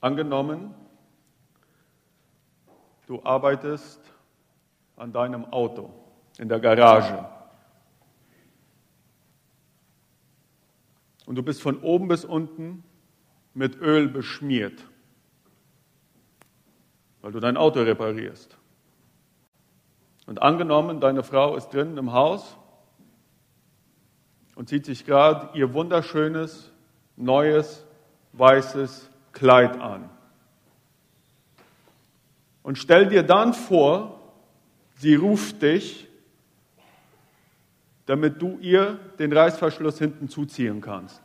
Angenommen, du arbeitest an deinem Auto in der Garage. Und du bist von oben bis unten mit Öl beschmiert, weil du dein Auto reparierst. Und angenommen, deine Frau ist drinnen im Haus und zieht sich gerade ihr wunderschönes, neues, weißes Kleid an. Und stell dir dann vor, sie ruft dich, damit du ihr den Reißverschluss hinten zuziehen kannst.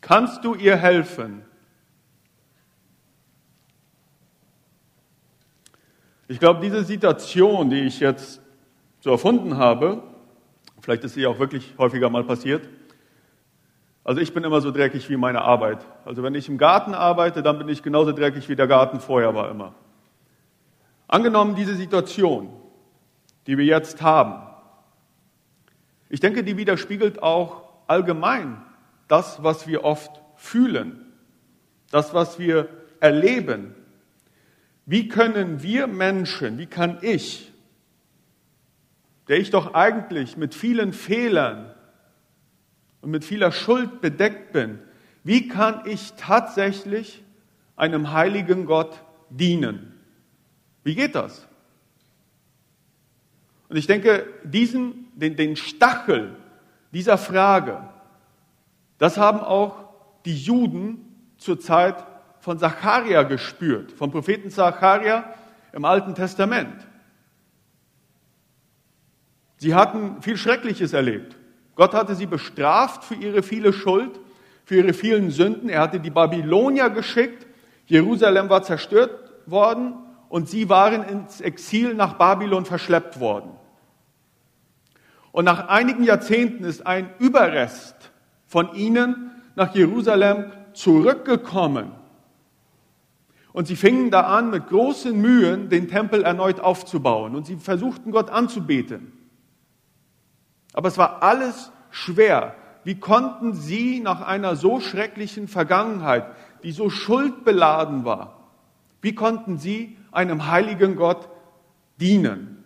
Kannst du ihr helfen? Ich glaube, diese Situation, die ich jetzt so erfunden habe, vielleicht ist sie auch wirklich häufiger mal passiert, also ich bin immer so dreckig wie meine Arbeit. Also wenn ich im Garten arbeite, dann bin ich genauso dreckig wie der Garten vorher war immer. Angenommen diese Situation, die wir jetzt haben, ich denke, die widerspiegelt auch allgemein das, was wir oft fühlen, das, was wir erleben. Wie können wir Menschen, wie kann ich, der ich doch eigentlich mit vielen Fehlern und mit vieler Schuld bedeckt bin, wie kann ich tatsächlich einem heiligen Gott dienen? Wie geht das? Und ich denke, diesen, den, den Stachel dieser Frage, das haben auch die Juden zur Zeit von Zacharia gespürt, vom Propheten Zacharia im Alten Testament. Sie hatten viel Schreckliches erlebt. Gott hatte sie bestraft für ihre viele Schuld, für ihre vielen Sünden. Er hatte die Babylonier geschickt. Jerusalem war zerstört worden und sie waren ins Exil nach Babylon verschleppt worden. Und nach einigen Jahrzehnten ist ein Überrest von ihnen nach Jerusalem zurückgekommen. Und sie fingen da an, mit großen Mühen den Tempel erneut aufzubauen. Und sie versuchten Gott anzubeten. Aber es war alles schwer. Wie konnten sie nach einer so schrecklichen Vergangenheit, die so schuldbeladen war, wie konnten sie einem heiligen Gott dienen?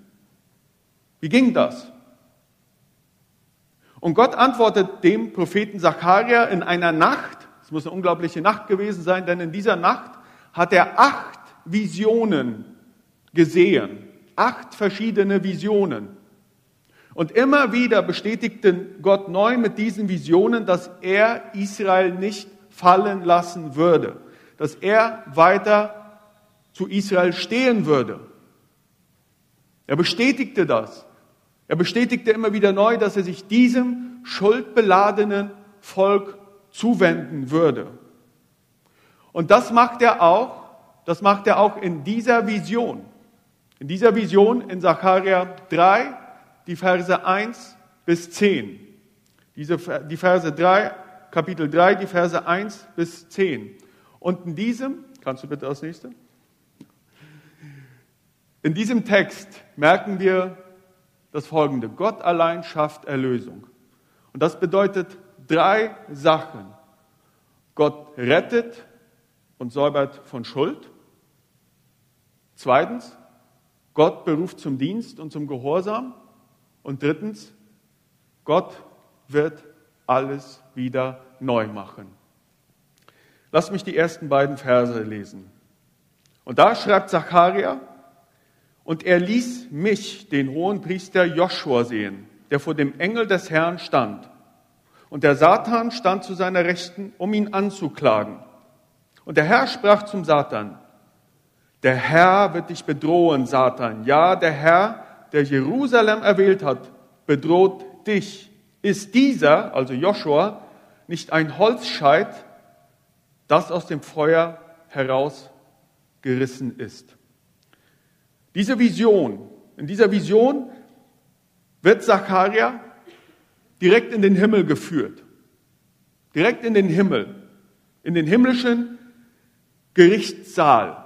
Wie ging das? Und Gott antwortet dem Propheten Zacharia in einer Nacht, es muss eine unglaubliche Nacht gewesen sein, denn in dieser Nacht hat er acht Visionen gesehen, acht verschiedene Visionen. Und immer wieder bestätigte Gott neu mit diesen Visionen, dass er Israel nicht fallen lassen würde, dass er weiter zu Israel stehen würde. Er bestätigte das. Er bestätigte immer wieder neu, dass er sich diesem schuldbeladenen Volk zuwenden würde. Und das macht er auch, das macht er auch in dieser Vision. In dieser Vision in Sacharja 3, die Verse 1 bis 10. Diese, die Verse 3, Kapitel 3, die Verse 1 bis 10. Und in diesem, kannst du bitte das nächste? In diesem Text merken wir das folgende. Gott allein schafft Erlösung. Und das bedeutet drei Sachen. Gott rettet und säubert von Schuld. Zweitens, Gott beruft zum Dienst und zum Gehorsam. Und drittens, Gott wird alles wieder neu machen. Lass mich die ersten beiden Verse lesen. Und da schreibt Zacharia, und er ließ mich, den hohen Priester Joshua, sehen, der vor dem Engel des Herrn stand. Und der Satan stand zu seiner Rechten, um ihn anzuklagen. Und der Herr sprach zum Satan, der Herr wird dich bedrohen, Satan. Ja, der Herr, der Jerusalem erwählt hat, bedroht dich. Ist dieser, also Joshua, nicht ein Holzscheit, das aus dem Feuer herausgerissen ist? Diese Vision, in dieser Vision wird Zacharia direkt in den Himmel geführt. Direkt in den Himmel. In den himmlischen Gerichtssaal.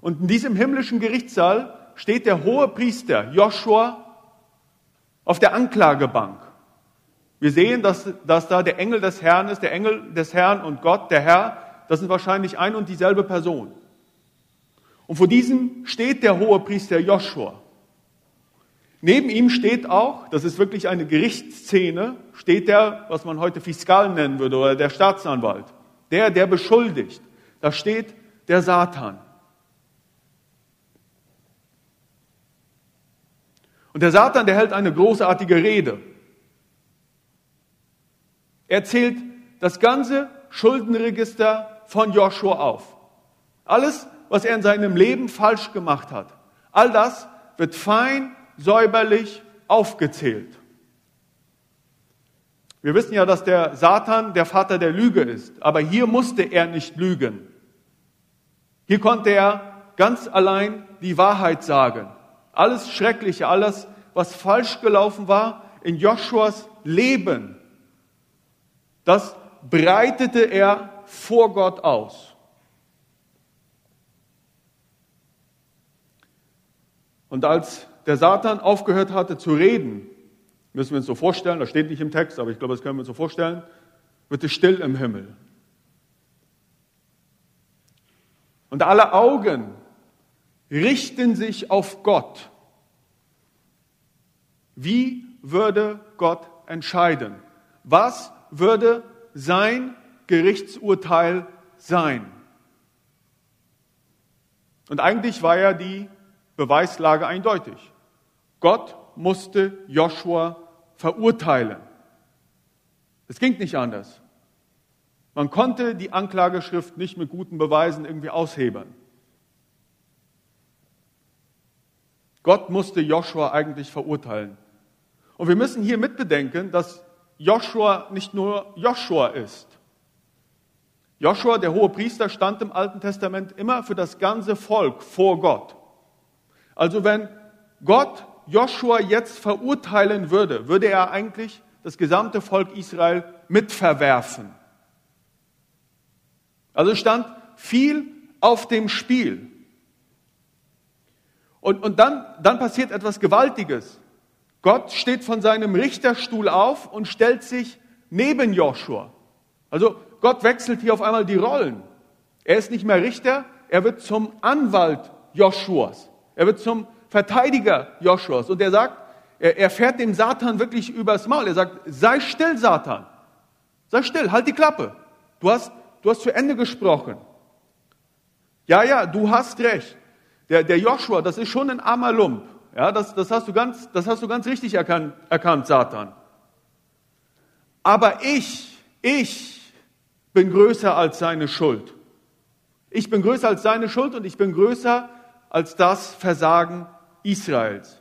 Und in diesem himmlischen Gerichtssaal steht der hohe Priester Joshua auf der Anklagebank. Wir sehen, dass, dass da der Engel des Herrn ist, der Engel des Herrn und Gott, der Herr, das sind wahrscheinlich ein und dieselbe Person. Und vor diesem steht der hohe Priester Joshua. Neben ihm steht auch, das ist wirklich eine Gerichtsszene, steht der, was man heute Fiskal nennen würde, oder der Staatsanwalt. Der, der beschuldigt. Da steht der Satan. Und der Satan, der hält eine großartige Rede. Er zählt das ganze Schuldenregister von Joshua auf. Alles, was er in seinem Leben falsch gemacht hat. All das wird fein, säuberlich aufgezählt. Wir wissen ja, dass der Satan der Vater der Lüge ist, aber hier musste er nicht lügen. Hier konnte er ganz allein die Wahrheit sagen. Alles Schreckliche, alles, was falsch gelaufen war in Joshuas Leben, das breitete er vor Gott aus. Und als der Satan aufgehört hatte zu reden, müssen wir uns so vorstellen, das steht nicht im Text, aber ich glaube, das können wir uns so vorstellen, wird es still im Himmel. Und alle Augen richten sich auf Gott. Wie würde Gott entscheiden? Was würde sein Gerichtsurteil sein? Und eigentlich war ja die Beweislage eindeutig. Gott musste Joshua verurteilen. Es ging nicht anders. Man konnte die Anklageschrift nicht mit guten Beweisen irgendwie aushebeln. Gott musste Joshua eigentlich verurteilen. Und wir müssen hier mitbedenken, dass Joshua nicht nur Joshua ist. Joshua, der hohe Priester, stand im Alten Testament immer für das ganze Volk vor Gott. Also wenn Gott Joshua jetzt verurteilen würde, würde er eigentlich das gesamte Volk Israel mitverwerfen. Also stand viel auf dem Spiel. Und, und dann, dann passiert etwas Gewaltiges. Gott steht von seinem Richterstuhl auf und stellt sich neben Joshua. Also Gott wechselt hier auf einmal die Rollen. Er ist nicht mehr Richter, er wird zum Anwalt Joshuas. Er wird zum Verteidiger Joshuas. Und er sagt, er, er fährt dem Satan wirklich übers Maul. Er sagt, sei still, Satan. Sei still, halt die Klappe. Du hast Du hast zu Ende gesprochen. Ja, ja, du hast recht. Der, der Joshua, das ist schon ein armer Lump. Ja, das, das, hast du ganz, das hast du ganz richtig erkannt, erkannt, Satan. Aber ich, ich bin größer als seine Schuld. Ich bin größer als seine Schuld und ich bin größer als das Versagen Israels.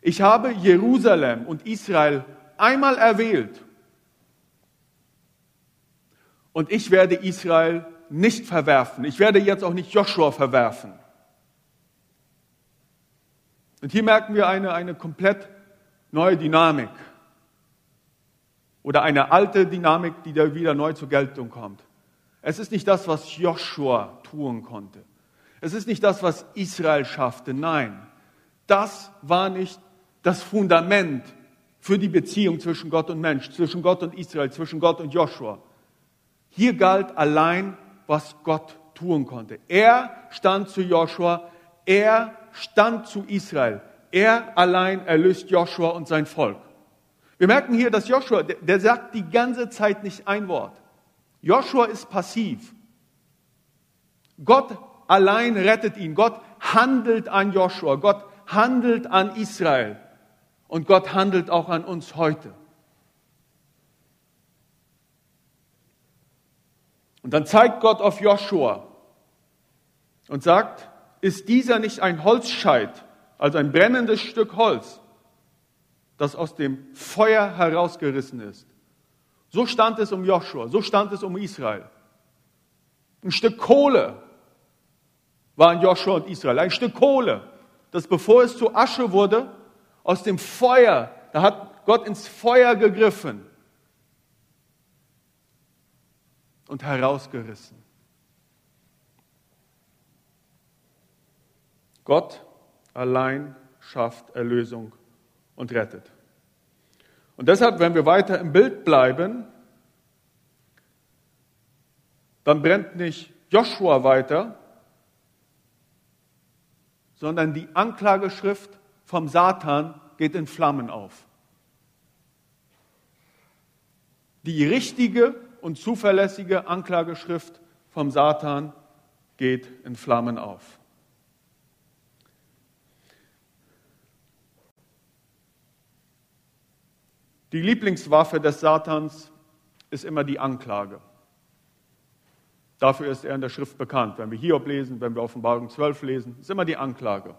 Ich habe Jerusalem und Israel einmal erwählt und ich werde Israel nicht verwerfen. Ich werde jetzt auch nicht Joshua verwerfen. Und hier merken wir eine, eine komplett neue Dynamik. Oder eine alte Dynamik, die da wieder neu zur Geltung kommt. Es ist nicht das, was Joshua tun konnte. Es ist nicht das, was Israel schaffte. Nein, das war nicht das Fundament für die Beziehung zwischen Gott und Mensch, zwischen Gott und Israel, zwischen Gott und Joshua. Hier galt allein, was Gott tun konnte. Er stand zu Joshua, er stand zu Israel. Er allein erlöst Joshua und sein Volk. Wir merken hier, dass Joshua, der, sagt die ganze Zeit nicht ein Wort. Joshua ist passiv. Gott allein rettet ihn. Gott handelt an Joshua. Gott handelt an Israel. Und Gott handelt auch an uns heute. Und dann zeigt Gott auf Joshua und sagt, ist dieser nicht ein Holzscheit, also ein brennendes Stück Holz, das aus dem Feuer herausgerissen ist? So stand es um Joshua, so stand es um Israel. Ein Stück Kohle waren Joshua und Israel, ein Stück Kohle, das bevor es zu Asche wurde, aus dem Feuer, da hat Gott ins Feuer gegriffen und herausgerissen. Gott allein schafft Erlösung und rettet. Und deshalb, wenn wir weiter im Bild bleiben, dann brennt nicht Joshua weiter, sondern die Anklageschrift vom Satan geht in Flammen auf. Die richtige und zuverlässige Anklageschrift vom Satan geht in Flammen auf. Die Lieblingswaffe des Satans ist immer die Anklage. Dafür ist er in der Schrift bekannt. Wenn wir Hiob lesen, wenn wir Offenbarung 12 lesen, ist immer die Anklage.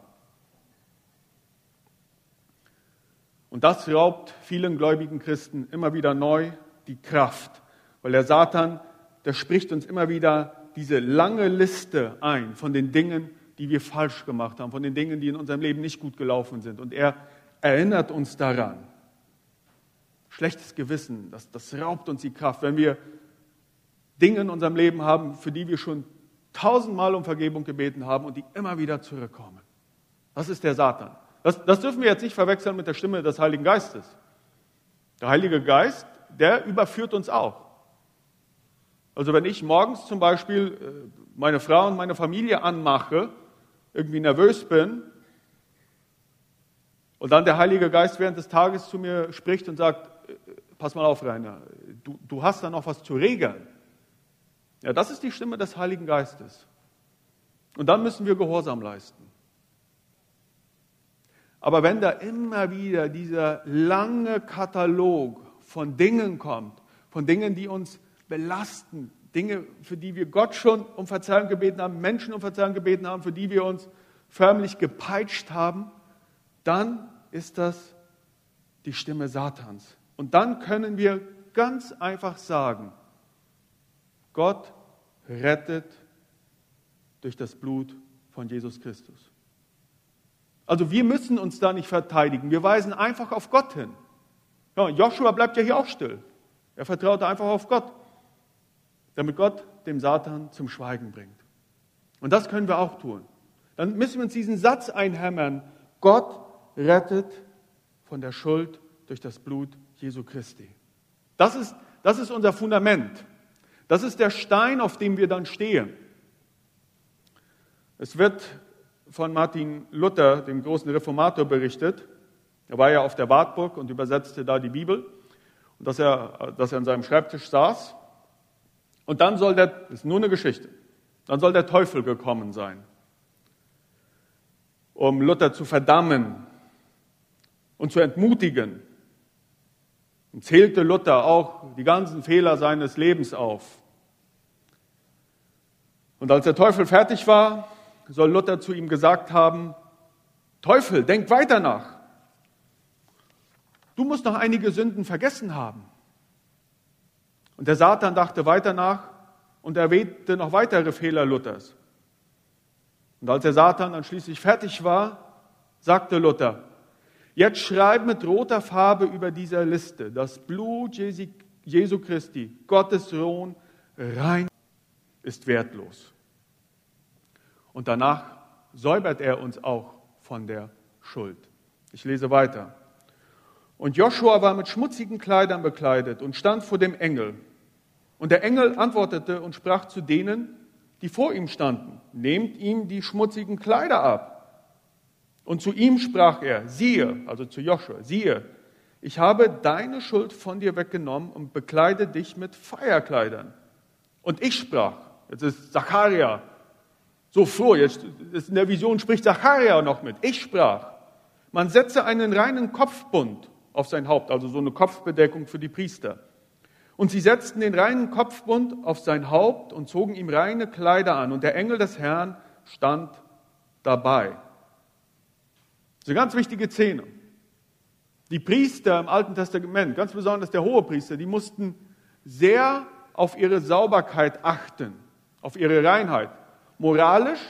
Und das raubt vielen gläubigen Christen immer wieder neu die Kraft, weil der Satan, der spricht uns immer wieder diese lange Liste ein von den Dingen, die wir falsch gemacht haben, von den Dingen, die in unserem Leben nicht gut gelaufen sind. Und er erinnert uns daran. Schlechtes Gewissen, das, das raubt uns die Kraft. Wenn wir Dinge in unserem Leben haben, für die wir schon tausendmal um Vergebung gebeten haben und die immer wieder zurückkommen. Das ist der Satan. Das, das dürfen wir jetzt nicht verwechseln mit der Stimme des Heiligen Geistes. Der Heilige Geist, der überführt uns auch. Also wenn ich morgens zum Beispiel äh, meine Frau und meine Familie anmache, irgendwie nervös bin, und dann der Heilige Geist während des Tages zu mir spricht und sagt, pass mal auf, Rainer, du, du hast da noch was zu regeln. Ja, das ist die Stimme des Heiligen Geistes. Und dann müssen wir Gehorsam leisten. Aber wenn da immer wieder dieser lange Katalog von Dingen kommt, von Dingen, die uns belasten, Dinge, für die wir Gott schon um Verzeihung gebeten haben, Menschen um Verzeihung gebeten haben, für die wir uns förmlich gepeitscht haben, dann ist das die Stimme Satans. Und dann können wir ganz einfach sagen, Gott rettet durch das Blut von Jesus Christus. Also wir müssen uns da nicht verteidigen. Wir weisen einfach auf Gott hin. Ja, Joshua bleibt ja hier auch still. Er vertraut einfach auf Gott, damit Gott dem Satan zum Schweigen bringt. Und das können wir auch tun. Dann müssen wir uns diesen Satz einhämmern. Gott rettet von der Schuld durch das Blut Jesu Christi. Das ist, das ist unser Fundament. Das ist der Stein, auf dem wir dann stehen. Es wird von Martin Luther, dem großen Reformator, berichtet. Er war ja auf der Wartburg und übersetzte da die Bibel. Und dass er, dass er an seinem Schreibtisch saß. Und dann soll der, das ist nur eine Geschichte, dann soll der Teufel gekommen sein, um Luther zu verdammen und zu entmutigen. Und zählte Luther auch die ganzen Fehler seines Lebens auf. Und als der Teufel fertig war, soll Luther zu ihm gesagt haben, Teufel, denk weiter nach. Du musst noch einige Sünden vergessen haben. Und der Satan dachte weiter nach und erwähnte noch weitere Fehler Luthers. Und als der Satan dann schließlich fertig war, sagte Luther, jetzt schreib mit roter Farbe über dieser Liste, das Blut Jesu Christi, Gottes Sohn, rein ist wertlos. Und danach säubert er uns auch von der Schuld. Ich lese weiter. Und Joshua war mit schmutzigen Kleidern bekleidet und stand vor dem Engel. Und der Engel antwortete und sprach zu denen, die vor ihm standen, nehmt ihm die schmutzigen Kleider ab. Und zu ihm sprach er, siehe, also zu Joshua, siehe, ich habe deine Schuld von dir weggenommen und bekleide dich mit Feierkleidern. Und ich sprach, jetzt ist Zacharia so froh, jetzt in der Vision spricht Zacharia noch mit. Ich sprach, man setze einen reinen Kopfbund auf sein Haupt, also so eine Kopfbedeckung für die Priester. Und sie setzten den reinen Kopfbund auf sein Haupt und zogen ihm reine Kleider an. Und der Engel des Herrn stand dabei. Eine ganz wichtige Szene. Die Priester im Alten Testament, ganz besonders der Hohepriester, die mussten sehr auf ihre Sauberkeit achten, auf ihre Reinheit moralisch,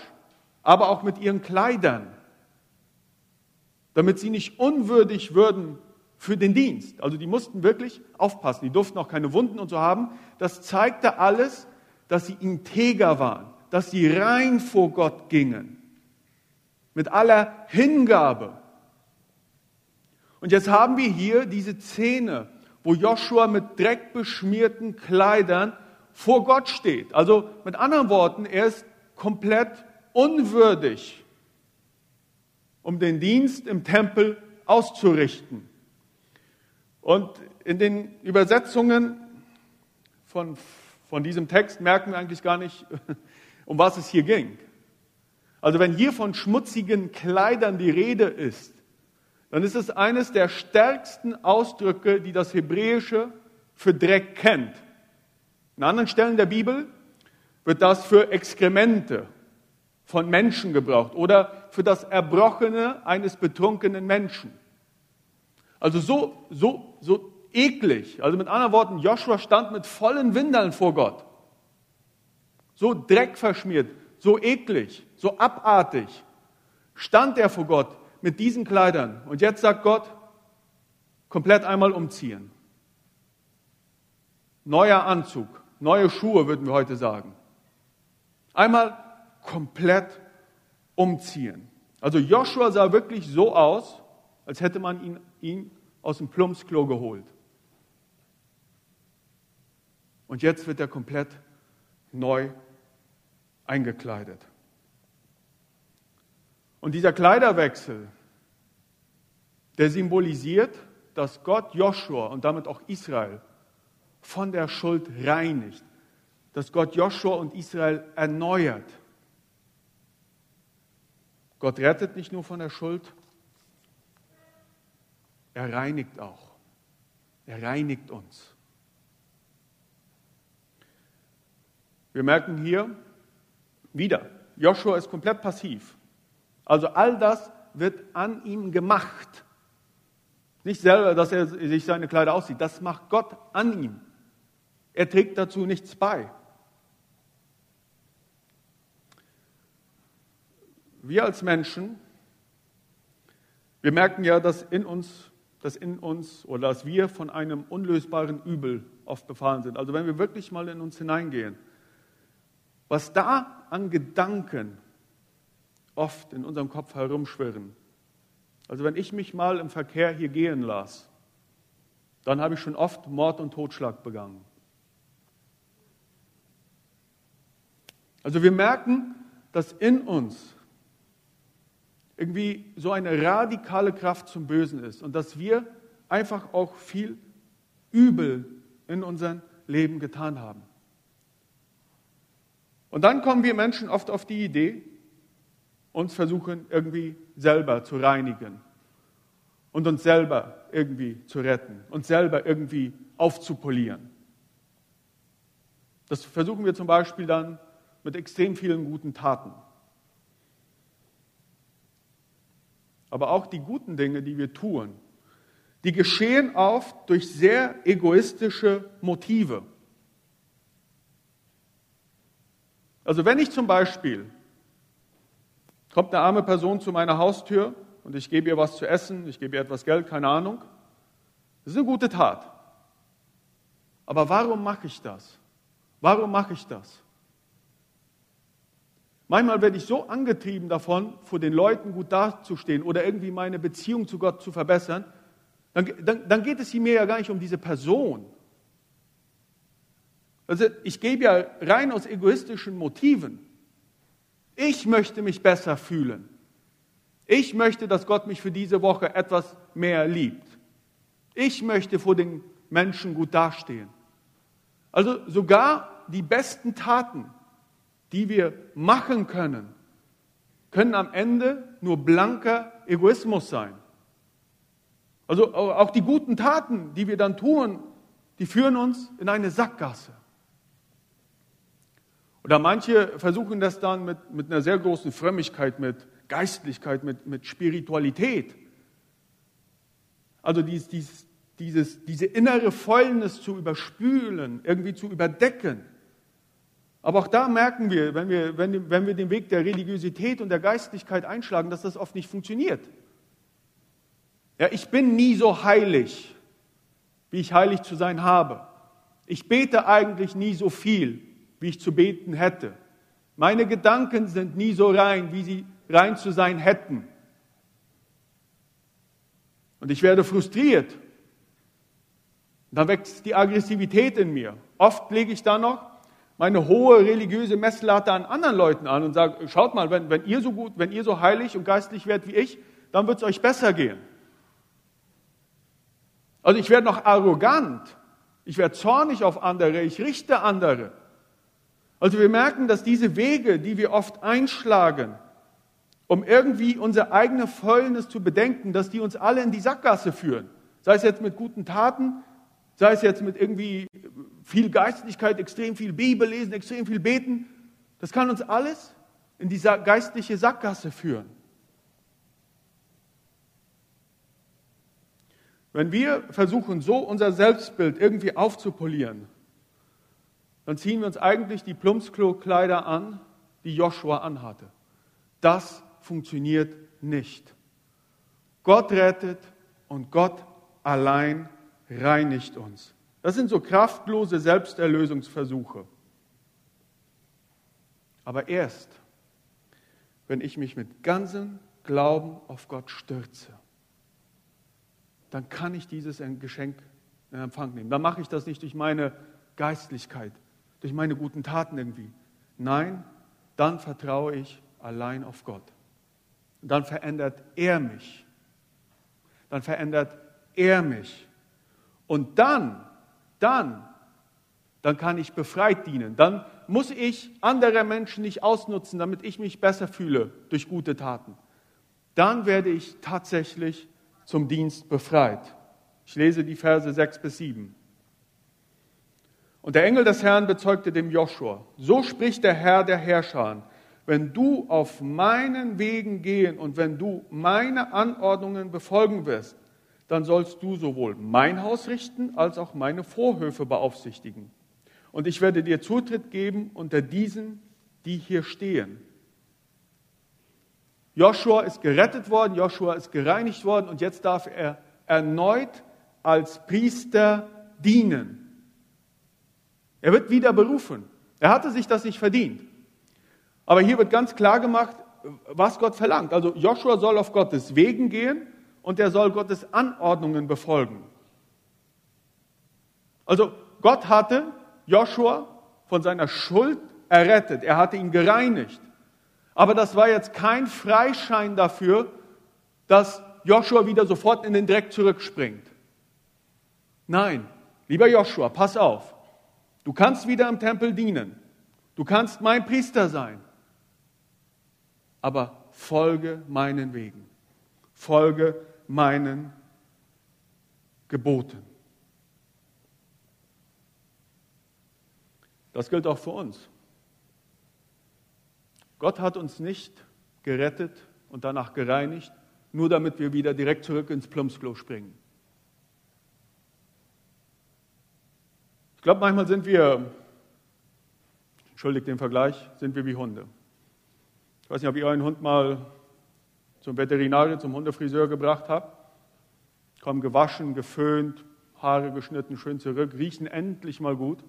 aber auch mit ihren Kleidern, damit sie nicht unwürdig würden für den Dienst. Also die mussten wirklich aufpassen, die durften auch keine Wunden und so haben. Das zeigte alles, dass sie integer waren, dass sie rein vor Gott gingen, mit aller Hingabe. Und jetzt haben wir hier diese Szene, wo Joshua mit dreckbeschmierten Kleidern vor Gott steht. Also mit anderen Worten, er ist komplett unwürdig, um den Dienst im Tempel auszurichten. Und in den Übersetzungen von, von diesem Text merken wir eigentlich gar nicht, um was es hier ging. Also wenn hier von schmutzigen Kleidern die Rede ist, dann ist es eines der stärksten Ausdrücke, die das Hebräische für Dreck kennt. In anderen Stellen der Bibel wird das für Exkremente von Menschen gebraucht oder für das Erbrochene eines betrunkenen Menschen. Also so, so, so eklig. Also mit anderen Worten, Joshua stand mit vollen Windeln vor Gott. So dreckverschmiert, so eklig, so abartig stand er vor Gott mit diesen Kleidern. Und jetzt sagt Gott, komplett einmal umziehen. Neuer Anzug, neue Schuhe würden wir heute sagen. Einmal komplett umziehen. Also Joshua sah wirklich so aus, als hätte man ihn, ihn aus dem Plumpsklo geholt. Und jetzt wird er komplett neu eingekleidet. Und dieser Kleiderwechsel, der symbolisiert, dass Gott Joshua und damit auch Israel von der Schuld reinigt, dass Gott Joshua und Israel erneuert. Gott rettet nicht nur von der Schuld, er reinigt auch. Er reinigt uns. Wir merken hier wieder, Joshua ist komplett passiv. Also all das wird an ihm gemacht. Nicht selber, dass er sich seine Kleider aussieht, das macht Gott an ihm. Er trägt dazu nichts bei. Wir als Menschen, wir merken ja, dass in uns, dass in uns oder dass wir von einem unlösbaren Übel oft befahren sind. Also wenn wir wirklich mal in uns hineingehen, was da an Gedanken oft in unserem Kopf herumschwirren. Also wenn ich mich mal im Verkehr hier gehen lasse, dann habe ich schon oft Mord und Totschlag begangen. Also wir merken, dass in uns irgendwie so eine radikale Kraft zum Bösen ist und dass wir einfach auch viel Übel in unserem Leben getan haben. Und dann kommen wir Menschen oft auf die Idee, uns versuchen irgendwie selber zu reinigen und uns selber irgendwie zu retten, uns selber irgendwie aufzupolieren. Das versuchen wir zum Beispiel dann mit extrem vielen guten Taten. Aber auch die guten Dinge, die wir tun, die geschehen oft durch sehr egoistische Motive. Also wenn ich zum Beispiel, kommt eine arme Person zu meiner Haustür und ich gebe ihr was zu essen, ich gebe ihr etwas Geld, keine Ahnung, das ist eine gute Tat. Aber warum mache ich das? Warum mache ich das? Manchmal werde ich so angetrieben davon, vor den Leuten gut dazustehen oder irgendwie meine Beziehung zu Gott zu verbessern, dann, dann, dann geht es mir ja gar nicht um diese Person, also ich gebe ja rein aus egoistischen Motiven. Ich möchte mich besser fühlen. Ich möchte, dass Gott mich für diese Woche etwas mehr liebt. Ich möchte vor den Menschen gut dastehen. Also sogar die besten Taten, die wir machen können, können am Ende nur blanker Egoismus sein. Also auch die guten Taten, die wir dann tun, die führen uns in eine Sackgasse. Oder manche versuchen das dann mit, mit einer sehr großen Frömmigkeit, mit Geistlichkeit, mit, mit Spiritualität. Also dies, dies, dieses, diese innere Fäulnis zu überspülen, irgendwie zu überdecken. Aber auch da merken wir wenn, wir, wenn, wenn wir den Weg der Religiosität und der Geistlichkeit einschlagen, dass das oft nicht funktioniert. Ja, ich bin nie so heilig, wie ich heilig zu sein habe. Ich bete eigentlich nie so viel, wie ich zu beten hätte. Meine Gedanken sind nie so rein, wie sie rein zu sein hätten. Und ich werde frustriert. Dann wächst die Aggressivität in mir. Oft lege ich dann noch meine hohe religiöse Messlatte an anderen Leuten an und sage, schaut mal, wenn, wenn ihr so gut, wenn ihr so heilig und geistlich werdet wie ich, dann wird es euch besser gehen. Also ich werde noch arrogant, ich werde zornig auf andere, ich richte andere. Also wir merken, dass diese Wege, die wir oft einschlagen, um irgendwie unsere eigene Fäulnis zu bedenken, dass die uns alle in die Sackgasse führen. Sei es jetzt mit guten Taten, sei es jetzt mit irgendwie viel Geistlichkeit, extrem viel Bibel lesen, extrem viel beten. Das kann uns alles in die geistliche Sackgasse führen. Wenn wir versuchen, so unser Selbstbild irgendwie aufzupolieren, dann ziehen wir uns eigentlich die Plumpsklo-Kleider an, die Joshua anhatte. Das funktioniert nicht. Gott rettet und Gott allein reinigt uns. Das sind so kraftlose Selbsterlösungsversuche. Aber erst, wenn ich mich mit ganzem Glauben auf Gott stürze, dann kann ich dieses Geschenk in Empfang nehmen. Dann mache ich das nicht durch meine Geistlichkeit, durch meine guten Taten irgendwie. Nein, dann vertraue ich allein auf Gott. Und dann verändert er mich. Dann verändert er mich. Und dann, dann, dann kann ich befreit dienen. Dann muss ich andere Menschen nicht ausnutzen, damit ich mich besser fühle durch gute Taten. Dann werde ich tatsächlich zum Dienst befreit. Ich lese die Verse 6 bis 7. Und der Engel des Herrn bezeugte dem Joshua, so spricht der Herr der Herrscher, wenn du auf meinen Wegen gehen und wenn du meine Anordnungen befolgen wirst, dann sollst du sowohl mein Haus richten als auch meine Vorhöfe beaufsichtigen. Und ich werde dir Zutritt geben unter diesen, die hier stehen. Joshua ist gerettet worden, Joshua ist gereinigt worden und jetzt darf er erneut als Priester dienen. Er wird wieder berufen. Er hatte sich das nicht verdient. Aber hier wird ganz klar gemacht, was Gott verlangt. Also Joshua soll auf Gottes Wegen gehen und er soll Gottes Anordnungen befolgen. Also Gott hatte Joshua von seiner Schuld errettet. Er hatte ihn gereinigt. Aber das war jetzt kein Freischein dafür, dass Joshua wieder sofort in den Dreck zurückspringt. Nein, lieber Joshua, pass auf. Du kannst wieder im Tempel dienen. Du kannst mein Priester sein. Aber folge meinen Wegen. Folge meinen Geboten. Das gilt auch für uns. Gott hat uns nicht gerettet und danach gereinigt, nur damit wir wieder direkt zurück ins Plumpsklo springen. Ich glaube, manchmal sind wir, entschuldigt den Vergleich, sind wir wie Hunde. Ich weiß nicht, ob ihr euren Hund mal zum Veterinarier, zum Hundefriseur gebracht habt. Kommen gewaschen, geföhnt, Haare geschnitten, schön zurück, riechen endlich mal gut.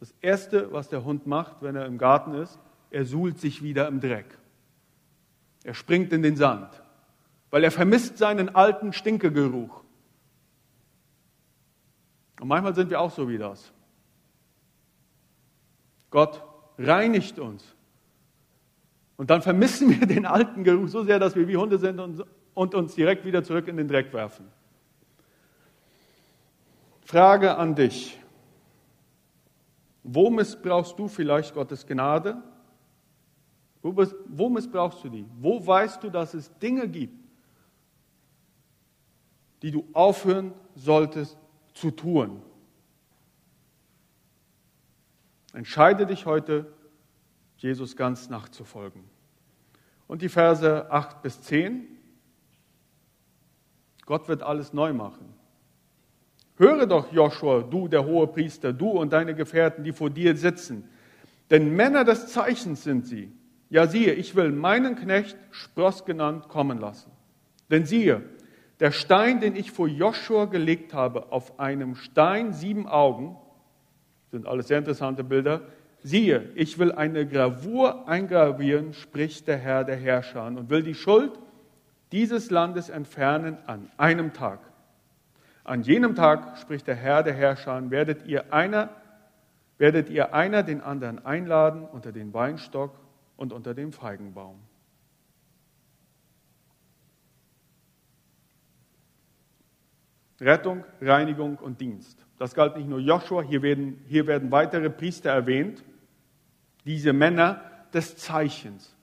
Das Erste, was der Hund macht, wenn er im Garten ist, er suhlt sich wieder im Dreck. Er springt in den Sand, weil er vermisst seinen alten Stinkegeruch. Und manchmal sind wir auch so wie das. Gott reinigt uns. Und dann vermissen wir den alten Geruch so sehr, dass wir wie Hunde sind und, und uns direkt wieder zurück in den Dreck werfen. Frage an dich. Wo missbrauchst du vielleicht Gottes Gnade? Wo, wo missbrauchst du die? Wo weißt du, dass es Dinge gibt, die du aufhören solltest zu tun? Entscheide dich heute Jesus ganz nachzufolgen. Und die Verse 8 bis 10. Gott wird alles neu machen. Höre doch, Joshua, du der hohe Priester, du und deine Gefährten, die vor dir sitzen. Denn Männer des Zeichens sind sie. Ja, siehe, ich will meinen Knecht, Spross genannt, kommen lassen. Denn siehe, der Stein, den ich vor Joshua gelegt habe, auf einem Stein sieben Augen, sind alles sehr interessante Bilder, siehe, ich will eine Gravur eingravieren, spricht der Herr der Herrscher, und will die Schuld dieses Landes entfernen an einem Tag. An jenem Tag, spricht der Herr der Herrscher, werdet ihr einer, werdet ihr einer den anderen einladen unter den Weinstock und unter dem Feigenbaum. Rettung, Reinigung und Dienst. Das galt nicht nur Joshua, hier werden, hier werden weitere Priester erwähnt, diese Männer des Zeichens.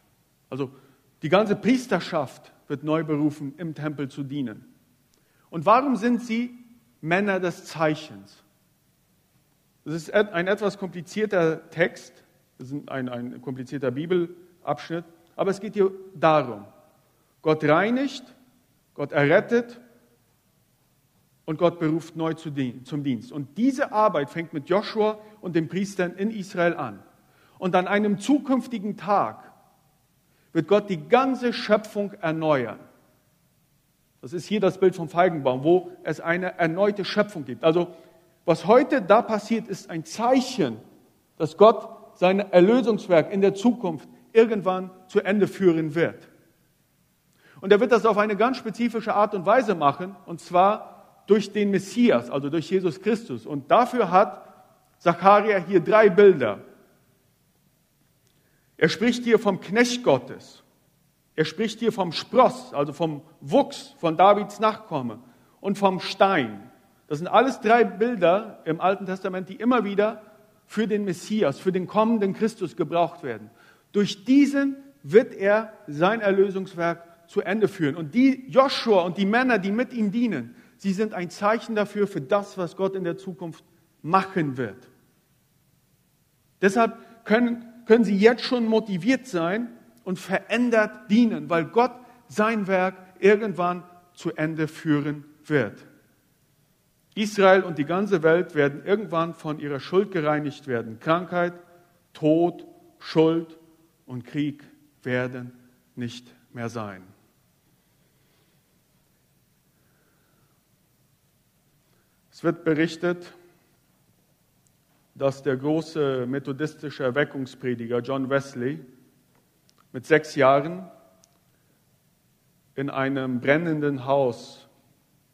Also die ganze Priesterschaft wird neu berufen, im Tempel zu dienen. Und warum sind sie Männer des Zeichens? Das ist ein etwas komplizierter Text, das ist ein, ein komplizierter Bibelabschnitt, aber es geht hier darum, Gott reinigt, Gott errettet und Gott beruft neu zum Dienst. Und diese Arbeit fängt mit Joshua und den Priestern in Israel an. Und an einem zukünftigen Tag wird Gott die ganze Schöpfung erneuern. Das ist hier das Bild vom Feigenbaum, wo es eine erneute Schöpfung gibt. Also was heute da passiert, ist ein Zeichen, dass Gott sein Erlösungswerk in der Zukunft irgendwann zu Ende führen wird. Und er wird das auf eine ganz spezifische Art und Weise machen, und zwar durch den Messias, also durch Jesus Christus. Und dafür hat Zacharia hier drei Bilder. Er spricht hier vom Knecht Gottes. Er spricht hier vom Spross, also vom Wuchs von Davids Nachkomme und vom Stein. Das sind alles drei Bilder im Alten Testament, die immer wieder für den Messias, für den kommenden Christus gebraucht werden. Durch diesen wird er sein Erlösungswerk zu Ende führen. Und die Joshua und die Männer, die mit ihm dienen, Sie sind ein Zeichen dafür, für das, was Gott in der Zukunft machen wird. Deshalb können, können Sie jetzt schon motiviert sein und verändert dienen, weil Gott sein Werk irgendwann zu Ende führen wird. Israel und die ganze Welt werden irgendwann von ihrer Schuld gereinigt werden. Krankheit, Tod, Schuld und Krieg werden nicht mehr sein. Es wird berichtet, dass der große methodistische Erweckungsprediger John Wesley mit sechs Jahren in einem brennenden Haus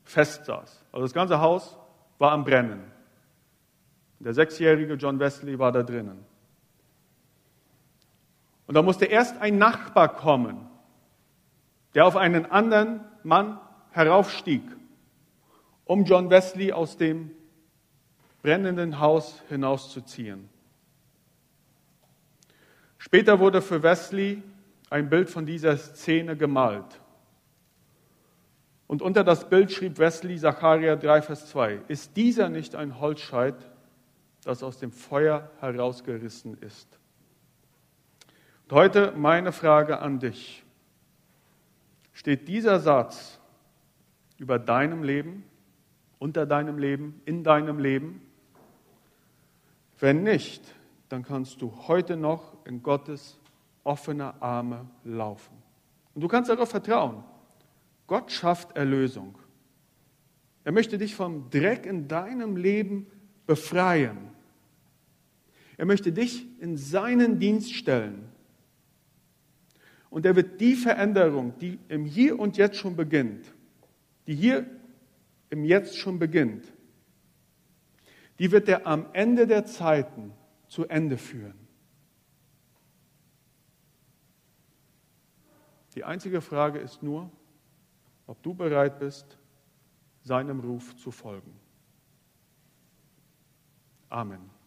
festsaß. Also das ganze Haus war am Brennen. Der sechsjährige John Wesley war da drinnen. Und da musste erst ein Nachbar kommen, der auf einen anderen Mann heraufstieg um John Wesley aus dem brennenden Haus hinauszuziehen. Später wurde für Wesley ein Bild von dieser Szene gemalt. Und unter das Bild schrieb Wesley, Zacharia 3, Vers 2, ist dieser nicht ein Holzscheit, das aus dem Feuer herausgerissen ist? Und heute meine Frage an dich. Steht dieser Satz über deinem Leben? Unter deinem Leben, in deinem Leben? Wenn nicht, dann kannst du heute noch in Gottes offene Arme laufen. Und du kannst darauf vertrauen. Gott schafft Erlösung. Er möchte dich vom Dreck in deinem Leben befreien. Er möchte dich in seinen Dienst stellen. Und er wird die Veränderung, die im Hier und Jetzt schon beginnt, die hier im Jetzt schon beginnt, die wird er am Ende der Zeiten zu Ende führen. Die einzige Frage ist nur, ob du bereit bist, seinem Ruf zu folgen. Amen.